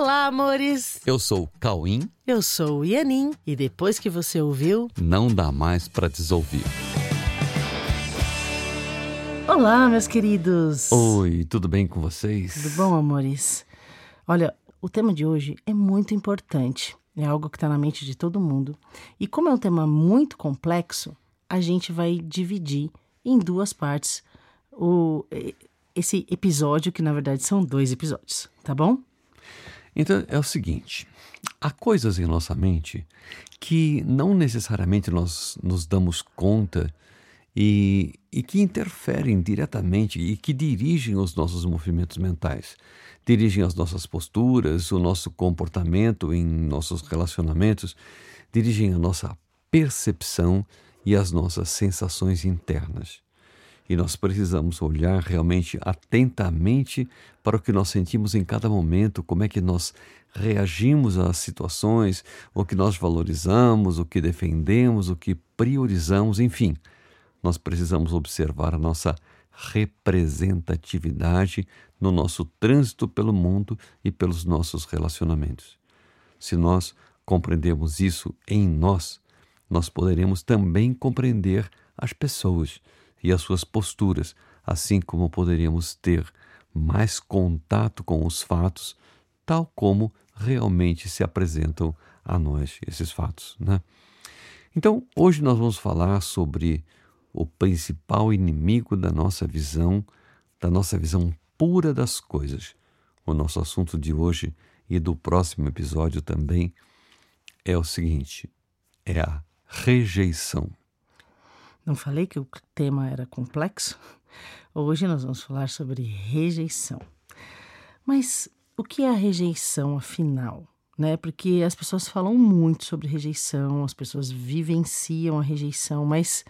Olá, amores! Eu sou o Cauim. Eu sou o Ianin. E depois que você ouviu, Não dá mais pra desouvir. Olá, meus queridos! Oi, tudo bem com vocês? Tudo bom, amores? Olha, o tema de hoje é muito importante. É algo que está na mente de todo mundo. E como é um tema muito complexo, a gente vai dividir em duas partes o, esse episódio, que na verdade são dois episódios, tá bom? Então é o seguinte: há coisas em nossa mente que não necessariamente nós nos damos conta e, e que interferem diretamente e que dirigem os nossos movimentos mentais, dirigem as nossas posturas, o nosso comportamento em nossos relacionamentos, dirigem a nossa percepção e as nossas sensações internas. E nós precisamos olhar realmente atentamente para o que nós sentimos em cada momento, como é que nós reagimos às situações, o que nós valorizamos, o que defendemos, o que priorizamos, enfim. Nós precisamos observar a nossa representatividade no nosso trânsito pelo mundo e pelos nossos relacionamentos. Se nós compreendemos isso em nós, nós poderemos também compreender as pessoas e as suas posturas, assim como poderíamos ter mais contato com os fatos, tal como realmente se apresentam a nós esses fatos, né? Então, hoje nós vamos falar sobre o principal inimigo da nossa visão, da nossa visão pura das coisas. O nosso assunto de hoje e do próximo episódio também é o seguinte: é a rejeição. Não falei que o tema era complexo? Hoje nós vamos falar sobre rejeição. Mas o que é a rejeição, afinal? Né? Porque as pessoas falam muito sobre rejeição, as pessoas vivenciam a rejeição, mas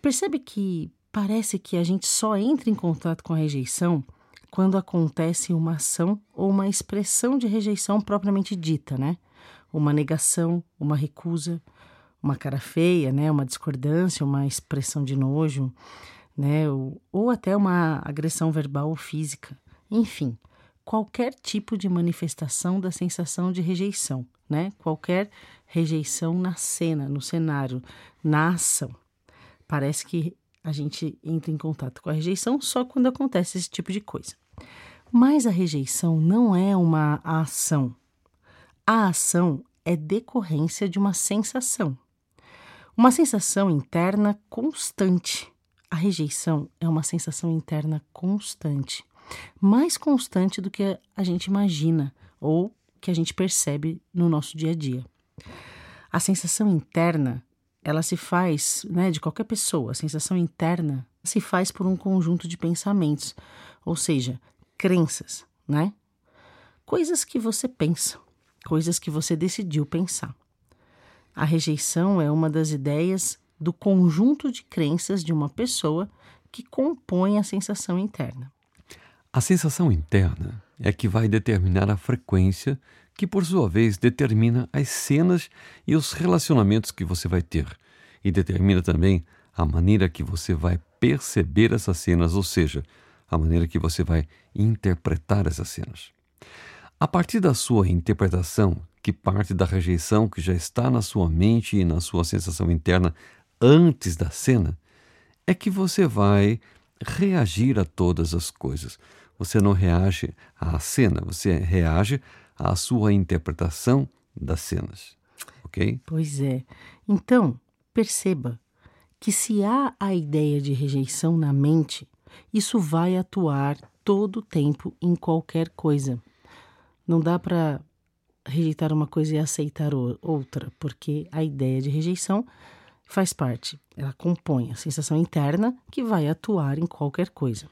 percebe que parece que a gente só entra em contato com a rejeição quando acontece uma ação ou uma expressão de rejeição propriamente dita, né? Uma negação, uma recusa, uma cara feia, né? Uma discordância, uma expressão de nojo, né? Ou, ou até uma agressão verbal ou física. Enfim, qualquer tipo de manifestação da sensação de rejeição, né? Qualquer rejeição na cena, no cenário, na ação. Parece que a gente entra em contato com a rejeição só quando acontece esse tipo de coisa. Mas a rejeição não é uma ação. A ação é decorrência de uma sensação. Uma sensação interna constante. A rejeição é uma sensação interna constante, mais constante do que a gente imagina ou que a gente percebe no nosso dia a dia. A sensação interna ela se faz, né, de qualquer pessoa, a sensação interna se faz por um conjunto de pensamentos, ou seja, crenças, né? Coisas que você pensa, coisas que você decidiu pensar. A rejeição é uma das ideias do conjunto de crenças de uma pessoa que compõe a sensação interna. A sensação interna é que vai determinar a frequência, que por sua vez determina as cenas e os relacionamentos que você vai ter, e determina também a maneira que você vai perceber essas cenas, ou seja, a maneira que você vai interpretar essas cenas. A partir da sua interpretação, que parte da rejeição que já está na sua mente e na sua sensação interna antes da cena, é que você vai reagir a todas as coisas. Você não reage à cena, você reage à sua interpretação das cenas. Ok? Pois é. Então, perceba que se há a ideia de rejeição na mente, isso vai atuar todo o tempo em qualquer coisa. Não dá para rejeitar uma coisa e aceitar outra, porque a ideia de rejeição faz parte, ela compõe a sensação interna que vai atuar em qualquer coisa.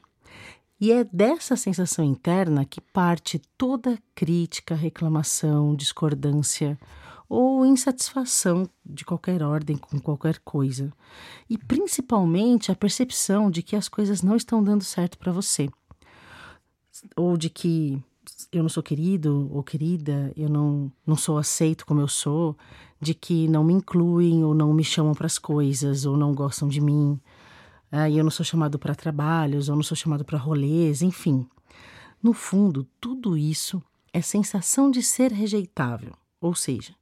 E é dessa sensação interna que parte toda crítica, reclamação, discordância ou insatisfação de qualquer ordem com qualquer coisa. E principalmente a percepção de que as coisas não estão dando certo para você. Ou de que eu não sou querido ou querida, eu não, não sou aceito como eu sou, de que não me incluem ou não me chamam para as coisas ou não gostam de mim, ah, eu não sou chamado para trabalhos ou não sou chamado para rolês, enfim. No fundo, tudo isso é sensação de ser rejeitável, ou seja,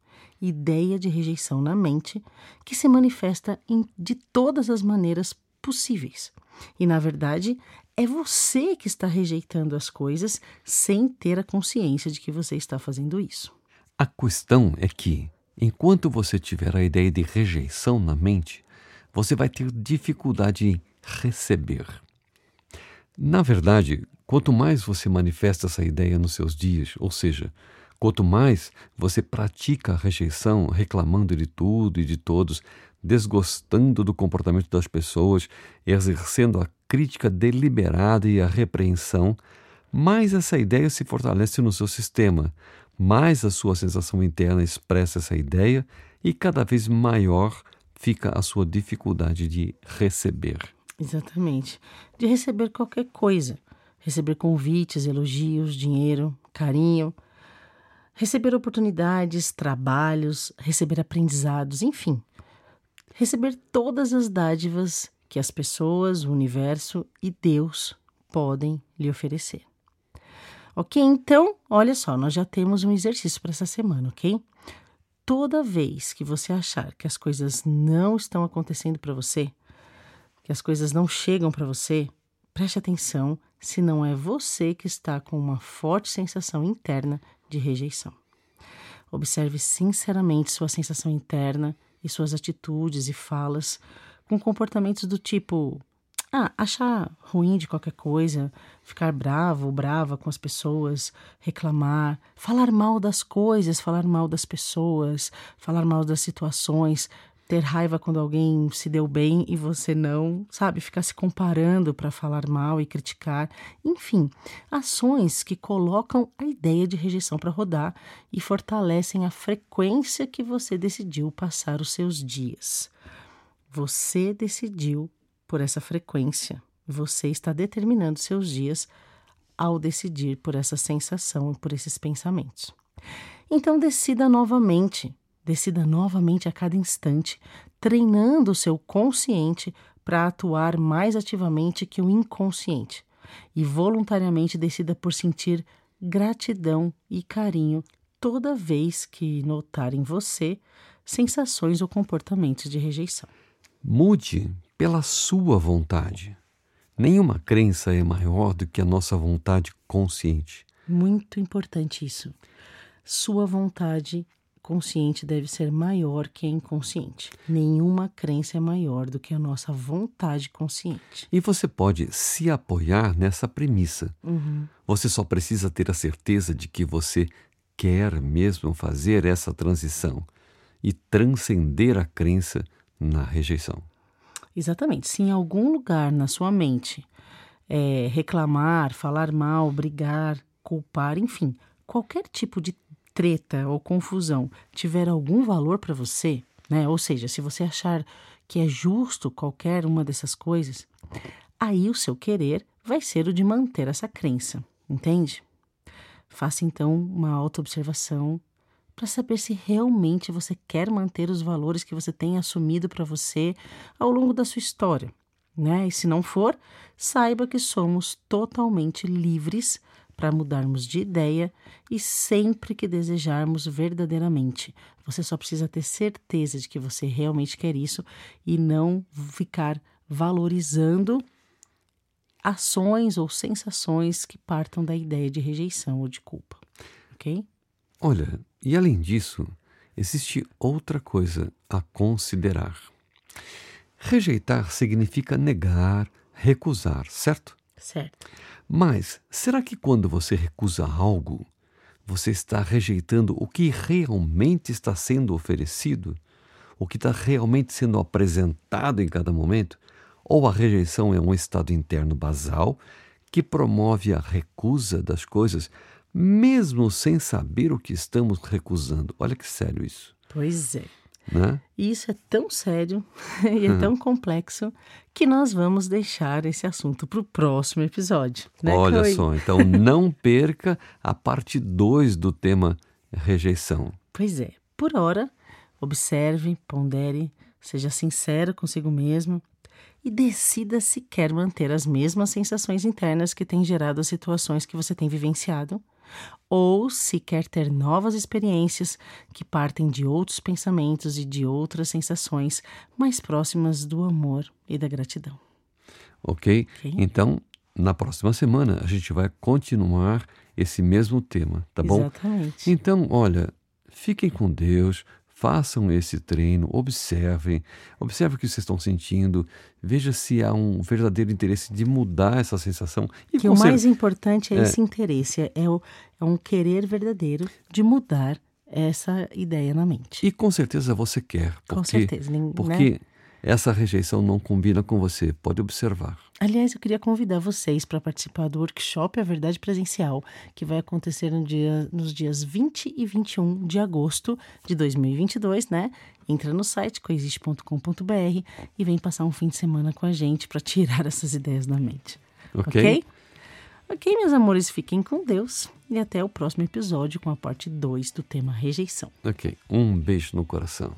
ideia de rejeição na mente que se manifesta em, de todas as maneiras possíveis. E, na verdade, é você que está rejeitando as coisas sem ter a consciência de que você está fazendo isso. A questão é que, enquanto você tiver a ideia de rejeição na mente, você vai ter dificuldade em receber. Na verdade, quanto mais você manifesta essa ideia nos seus dias, ou seja, quanto mais você pratica a rejeição, reclamando de tudo e de todos, desgostando do comportamento das pessoas, exercendo a crítica deliberada e a repreensão, mais essa ideia se fortalece no seu sistema, mais a sua sensação interna expressa essa ideia e cada vez maior fica a sua dificuldade de receber. Exatamente. De receber qualquer coisa. Receber convites, elogios, dinheiro, carinho. Receber oportunidades, trabalhos, receber aprendizados, enfim. Receber todas as dádivas que as pessoas, o universo e Deus podem lhe oferecer. Ok? Então, olha só, nós já temos um exercício para essa semana, ok? Toda vez que você achar que as coisas não estão acontecendo para você, que as coisas não chegam para você, preste atenção se não é você que está com uma forte sensação interna de rejeição. Observe sinceramente sua sensação interna e suas atitudes e falas com comportamentos do tipo: ah, achar ruim de qualquer coisa, ficar bravo ou brava com as pessoas, reclamar, falar mal das coisas, falar mal das pessoas, falar mal das situações, ter raiva quando alguém se deu bem e você não, sabe? Ficar se comparando para falar mal e criticar. Enfim, ações que colocam a ideia de rejeição para rodar e fortalecem a frequência que você decidiu passar os seus dias. Você decidiu por essa frequência. Você está determinando seus dias ao decidir por essa sensação e por esses pensamentos. Então decida novamente, decida novamente a cada instante, treinando o seu consciente para atuar mais ativamente que o inconsciente. E voluntariamente decida por sentir gratidão e carinho toda vez que notar em você sensações ou comportamentos de rejeição. Mude pela sua vontade. Nenhuma crença é maior do que a nossa vontade consciente. Muito importante isso. Sua vontade consciente deve ser maior que a inconsciente. Nenhuma crença é maior do que a nossa vontade consciente. E você pode se apoiar nessa premissa. Uhum. Você só precisa ter a certeza de que você quer mesmo fazer essa transição e transcender a crença na rejeição. Exatamente. Se em algum lugar na sua mente é, reclamar, falar mal, brigar, culpar, enfim, qualquer tipo de treta ou confusão tiver algum valor para você, né? Ou seja, se você achar que é justo qualquer uma dessas coisas, aí o seu querer vai ser o de manter essa crença, entende? Faça então uma autoobservação para saber se realmente você quer manter os valores que você tem assumido para você ao longo da sua história. Né? E se não for, saiba que somos totalmente livres para mudarmos de ideia e sempre que desejarmos verdadeiramente. Você só precisa ter certeza de que você realmente quer isso e não ficar valorizando ações ou sensações que partam da ideia de rejeição ou de culpa. Ok? Olha, e além disso, existe outra coisa a considerar. Rejeitar significa negar, recusar, certo? Certo. Mas será que quando você recusa algo, você está rejeitando o que realmente está sendo oferecido? O que está realmente sendo apresentado em cada momento? Ou a rejeição é um estado interno basal que promove a recusa das coisas mesmo sem saber o que estamos recusando. Olha que sério isso. Pois é. Né? E isso é tão sério e é tão complexo que nós vamos deixar esse assunto para o próximo episódio. Né, Olha Chloe? só, então não perca a parte 2 do tema rejeição. Pois é. Por hora, observe, pondere, seja sincero consigo mesmo e decida se quer manter as mesmas sensações internas que têm gerado as situações que você tem vivenciado ou se quer ter novas experiências que partem de outros pensamentos e de outras sensações mais próximas do amor e da gratidão. Ok? Ok. Então, na próxima semana, a gente vai continuar esse mesmo tema, tá bom? Exatamente. Então, olha, fiquem com Deus, façam esse treino, observem, observem o que vocês estão sentindo, veja se há um verdadeiro interesse de mudar essa sensação. E que o mais importante é, É. esse interesse, é, o- é um querer verdadeiro de mudar essa ideia na mente. e com certeza você quer, porque, Com certeza, nem- né? Essa rejeição não combina com você, pode observar. Aliás, eu queria convidar vocês para participar do workshop A Verdade Presencial, que vai acontecer no dia- nos dias 20 e 21 de agosto de 2022, né? Entra no site coexiste.com.br e vem passar um fim de semana com a gente para tirar essas ideias da mente. Ok? ok? Ok, meus amores, fiquem com Deus e até o próximo episódio com a parte 2 do tema rejeição. Ok. Um beijo no coração.